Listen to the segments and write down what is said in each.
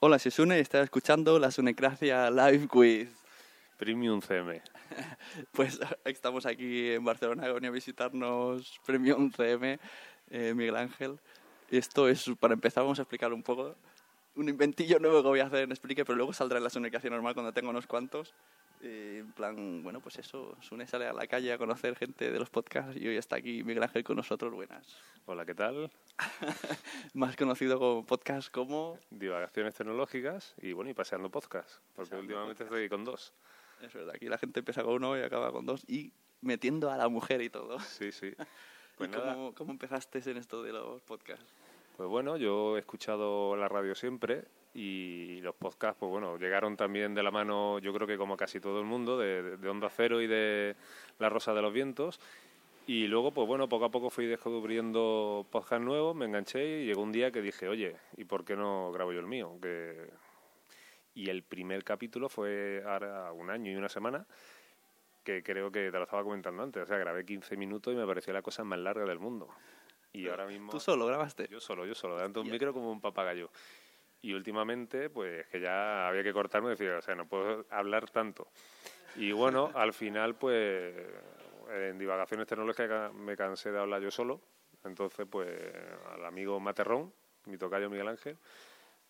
Hola, soy Sune y estás escuchando la Sunecracia Live Quiz. Premium CM. Pues estamos aquí en Barcelona, venía a visitarnos Premium CM, eh, Miguel Ángel. Esto es, para empezar, vamos a explicar un poco. Un inventillo nuevo que voy a hacer en Explique, pero luego saldrá en la Sunecracia normal cuando tenga unos cuantos. Eh, en plan, bueno, pues eso, Sune sale a la calle a conocer gente de los podcasts y hoy está aquí Miguel Ángel con nosotros. Buenas. Hola, ¿qué tal? Más conocido como podcast como... Divagaciones tecnológicas y bueno, y paseando podcast, porque últimamente estoy con dos. Es verdad, aquí la gente empieza con uno y acaba con dos y metiendo a la mujer y todo. Sí, sí. Pues nada, cómo, cómo empezaste en esto de los podcasts? pues bueno, yo he escuchado la radio siempre y los podcasts, pues bueno, llegaron también de la mano, yo creo que como casi todo el mundo, de, de Onda Cero y de La Rosa de los Vientos. Y luego, pues bueno, poco a poco fui descubriendo podcasts nuevos, me enganché y llegó un día que dije, oye, ¿y por qué no grabo yo el mío? Que... Y el primer capítulo fue ahora un año y una semana, que creo que te lo estaba comentando antes. O sea, grabé 15 minutos y me pareció la cosa más larga del mundo. Y ahora mismo... ¿Tú solo grabaste? Yo solo, yo solo, delante de un micro como un papagayo. Y últimamente, pues que ya había que cortarme y decir, o sea, no puedo hablar tanto. Y bueno, al final, pues en divagaciones tecnológicas me cansé de hablar yo solo. Entonces, pues al amigo Materrón, mi tocayo Miguel Ángel,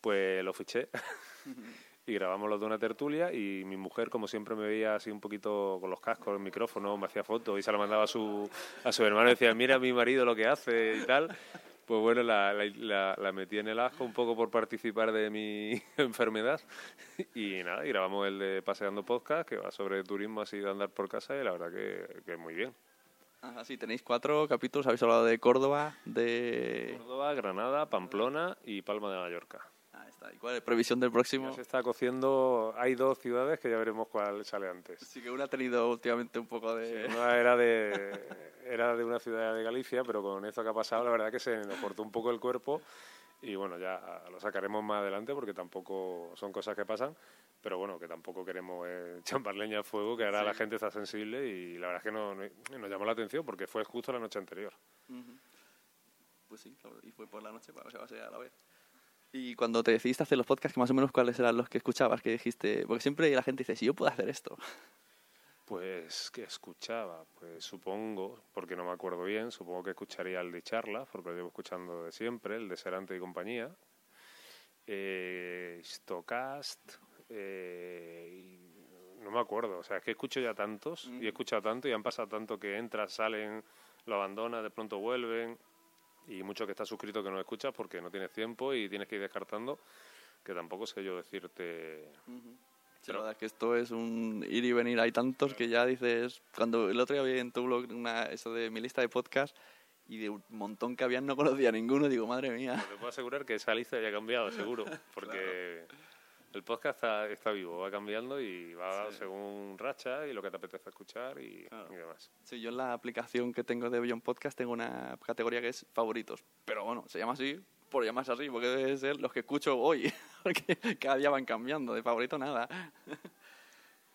pues lo fiché. y grabamos los de una tertulia y mi mujer, como siempre, me veía así un poquito con los cascos, el micrófono, me hacía fotos y se la mandaba a su, a su hermano y decía, mira a mi marido lo que hace y tal. Pues bueno, la, la, metí en el asco un poco por participar de mi enfermedad. Y nada, y grabamos el de Paseando Podcast, que va sobre turismo así de andar por casa, y la verdad que, que muy bien. Ajá, sí, tenéis cuatro capítulos. Habéis hablado de Córdoba, de... Córdoba, Granada, Pamplona y Palma de Mallorca. Ahí está. ¿Y cuál es la previsión del próximo? Ya se está cociendo, hay dos ciudades que ya veremos cuál sale antes. Sí que una ha tenido últimamente un poco de... Una era de, era de una ciudad de Galicia, pero con esto que ha pasado, la verdad que se nos cortó un poco el cuerpo y bueno, ya lo sacaremos más adelante porque tampoco son cosas que pasan, pero bueno, que tampoco queremos eh, champar leña al fuego, que ahora la gente está sensible y la verdad es que no, no- nos llamó la atención porque fue justo la noche anterior. Pues sí, claro, y fue por la noche, para que se va a ser a la vez. Y cuando te decidiste hacer los podcasts, que más o menos cuáles eran los que escuchabas, que dijiste... Porque siempre la gente dice, si yo puedo hacer esto. Pues que escuchaba, pues supongo, porque no me acuerdo bien, supongo que escucharía el de charla, porque lo llevo escuchando de siempre, el de Serante y compañía, eh, Stocast, eh, no me acuerdo, o sea, es que escucho ya tantos y he escuchado tanto y han pasado tanto que entras, salen, lo abandonas, de pronto vuelven y mucho que estás suscrito que no escuchas porque no tienes tiempo y tienes que ir descartando, que tampoco sé yo decirte Sí, la verdad es que esto es un ir y venir. Hay tantos que ya dices... Cuando el otro día vi en tu blog una, eso de mi lista de podcast y de un montón que habían no conocía ninguno, digo, madre mía. Te puedo asegurar que esa lista ya ha cambiado, seguro, porque el podcast está, está vivo, va cambiando y va según racha y lo que te apetece escuchar y, y demás. Sí, yo en la aplicación que tengo de Beyond Podcast tengo una categoría que es favoritos. Pero bueno, se llama así por llamarse así, porque debe ser los que escucho hoy. Porque cada día van cambiando, de favorito nada.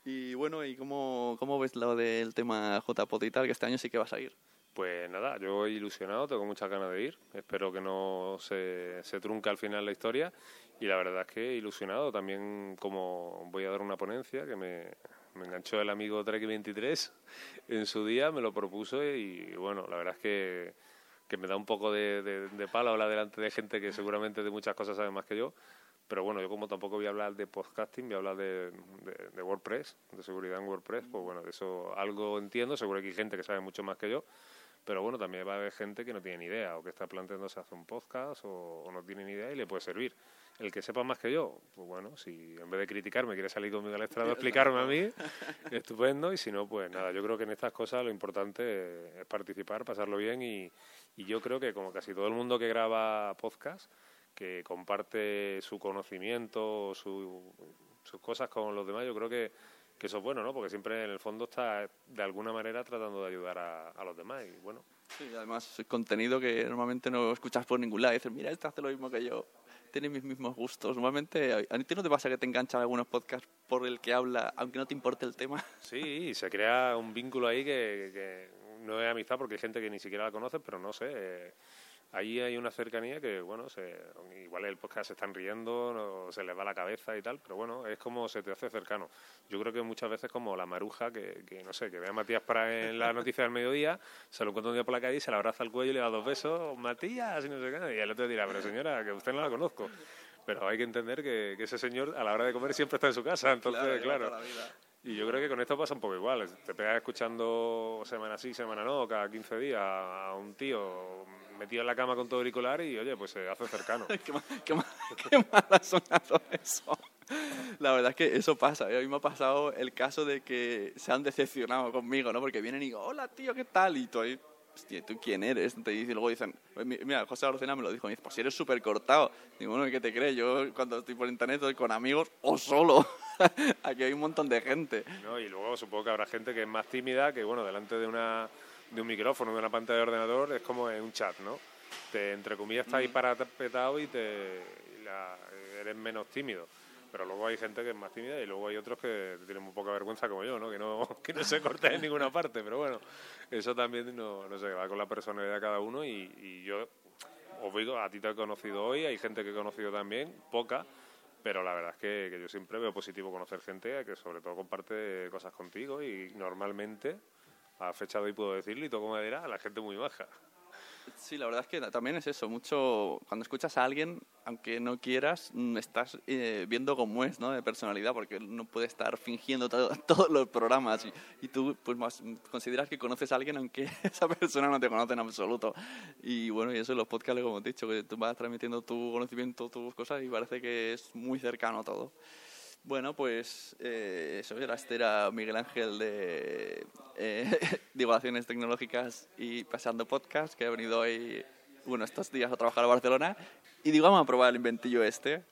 Y bueno, ¿y cómo, cómo ves lo del tema JPOT y tal? Que este año sí que vas a ir. Pues nada, yo ilusionado, tengo muchas ganas de ir. Espero que no se, se trunque al final la historia. Y la verdad es que ilusionado también, como voy a dar una ponencia que me, me enganchó el amigo Trek23 en su día, me lo propuso y bueno, la verdad es que, que me da un poco de, de, palo hablar delante de gente que seguramente de muchas cosas sabe más que yo. Pero bueno, yo como tampoco voy a hablar de podcasting, voy a hablar de, de, de WordPress, de seguridad en WordPress, pues bueno, de eso algo entiendo, seguro que hay gente que sabe mucho más que yo. Pero bueno, también va a haber gente que no tiene ni idea o que está planteándose hacer un podcast o, o, no tiene ni idea y le puede servir. El que sepa más que yo, pues bueno, si en vez de criticarme quiere salir conmigo al estrado a explicarme a mí, estupendo. Y si no, pues nada, yo creo que en estas cosas lo importante es participar, pasarlo bien y, y yo creo que como casi todo el mundo que graba podcast, que comparte su conocimiento, su, sus cosas con los demás, yo creo que que eso es bueno, ¿no? Porque siempre en el fondo está de alguna manera tratando de ayudar a, a los demás y bueno. Sí, además es contenido que normalmente no escuchas por ningún lado. Y dices, mira, este hace lo mismo que yo, tiene mis mismos gustos. Normalmente, ¿a ti no te pasa que te enganchan algunos podcasts por el que habla, aunque no te importe el tema? Sí, se crea un vínculo ahí que, que no es amistad porque hay gente que ni siquiera la conoce, pero no sé... Eh, ahí hay una cercanía que, bueno, se, igual el podcast se están riendo, no, se les va la cabeza y tal, pero bueno, es como se te hace cercano. Yo creo que muchas veces como la maruja que, que no sé, que ve a Matías para en la noticia del mediodía, se lo encuentra un día por la calle y se le abraza al cuello y le da dos besos, Matías, y no sé qué, y el otro dirá, pero señora, que usted no la conozco. Pero hay que entender que, que ese señor a la hora de comer siempre está en su casa, entonces, claro. claro y yo creo que con esto pasa un poco igual. Te pegas escuchando semana sí, semana no, cada 15 días a un tío metido en la cama con todo auricular y, oye, pues se hace cercano. qué, mal, qué, mal, qué mal ha sonado eso. La verdad es que eso pasa. A mí me ha pasado el caso de que se han decepcionado conmigo, ¿no? Porque vienen y digo, hola, tío, ¿qué tal? Y tú ahí, hostia, ¿tú quién eres? Te y luego dicen, mira, José Arocena me lo dijo, me dice, pues si eres súper cortado. Digo, bueno, ¿qué te crees? Yo cuando estoy por internet estoy con amigos o solo. Aquí hay un montón de gente. No, y luego supongo que habrá gente que es más tímida, que bueno, delante de una de un micrófono, de una pantalla de ordenador, es como en un chat, ¿no? Te, entre comillas, estás ahí parapetado y, te, y la, eres menos tímido. Pero luego hay gente que es más tímida y luego hay otros que tienen muy poca vergüenza como yo, ¿no? Que no, que no se corta en ninguna parte. Pero bueno, eso también, no, no sé, va con la personalidad de cada uno y, y yo os digo, a ti te he conocido hoy, hay gente que he conocido también, poca, pero la verdad es que, que, yo siempre veo positivo conocer gente que sobre todo comparte cosas contigo y normalmente a fecha de hoy puedo decirlo y todo como dirá, la gente muy baja. Sí, la verdad es que también es eso, mucho cuando escuchas a alguien, aunque no quieras, estás eh, viendo cómo es, ¿no? De personalidad, porque no puede estar fingiendo todo, todos los programas y, y, tú pues más consideras que conoces a alguien aunque esa persona no te conoce en absoluto. Y bueno, y eso en los podcasts, como he dicho, que tú vas transmitiendo tu conocimiento, tus cosas y parece que es muy cercano todo. Bueno, pues eh, eso era, este era Miguel Ángel de eh, Divulgaciones Tecnológicas y Pasando Podcast, que ha venido hoy, bueno, estos días a trabajar a Barcelona. Y digo, vamos a probar el inventillo este.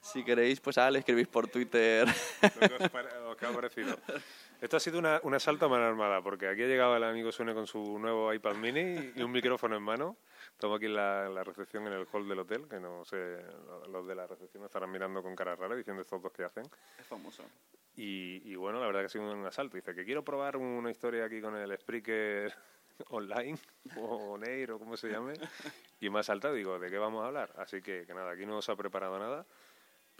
Si queréis, pues ahora le escribís por Twitter. Lo que os ha parecido. Esto ha sido una, un asalto a mano armada, porque aquí ha llegado el amigo Sune con su nuevo iPad mini y un micrófono en mano. Estamos aquí en la, la, recepción en el hall del hotel, que no sé, los de la recepción estarán mirando con cara rara diciendo estos dos que hacen. Es famoso. Y, y, bueno, la verdad que ha sido un asalto. Dice que quiero probar una historia aquí con el Spreaker online, o Neir, o como se llame, y me ha saltado. Digo, ¿de qué vamos a hablar? Así que, que nada, aquí no se ha preparado nada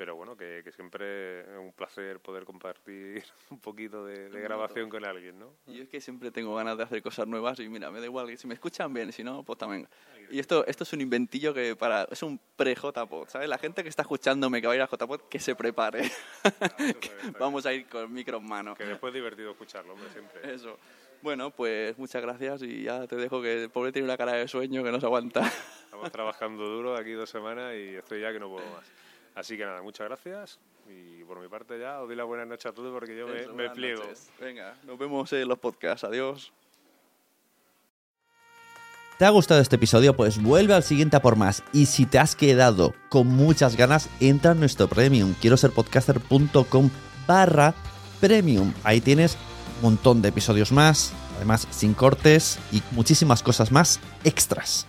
pero bueno, que, que, siempre es un placer poder compartir un poquito de, de, grabación con alguien, ¿no? Y es que siempre tengo ganas de hacer cosas nuevas y mira, me da igual, si me escuchan bien, si no, pues también. Y esto, esto es un inventillo que para, es un pre-JPod, ¿sabes? La gente que está escuchándome que va a ir a JPod, que se prepare. Ah, Vamos a ir con micro en mano. Que después es divertido escucharlo, hombre, siempre. Eso. Bueno, pues muchas gracias y ya te dejo que el pobre tiene una cara de sueño que no se aguanta. Estamos trabajando duro aquí dos semanas y estoy ya que no puedo más. Así que nada, muchas gracias. Y por mi parte ya os doy la buena noche a todos porque yo me, me pliego. Noches. Venga, nos vemos en los podcasts. Adiós. ¿Te ha gustado este episodio? Pues vuelve al siguiente a por más. Y si te has quedado con muchas ganas, entra en nuestro premium. Quiero ser podcaster.com barra premium. Ahí tienes un montón de episodios más, además sin cortes y muchísimas cosas más extras.